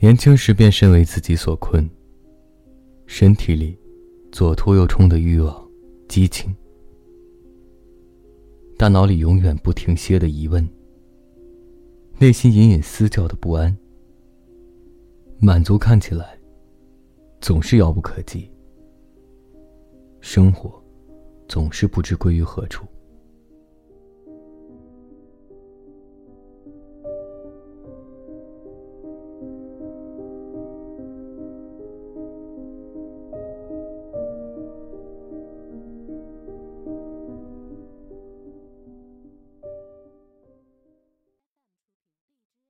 年轻时便身为自己所困身体里左突右冲的欲望激情大脑里永远不停歇的疑问内心隐隐私叫的不安满足看起来总是遥不可及生活总是不知归于何处。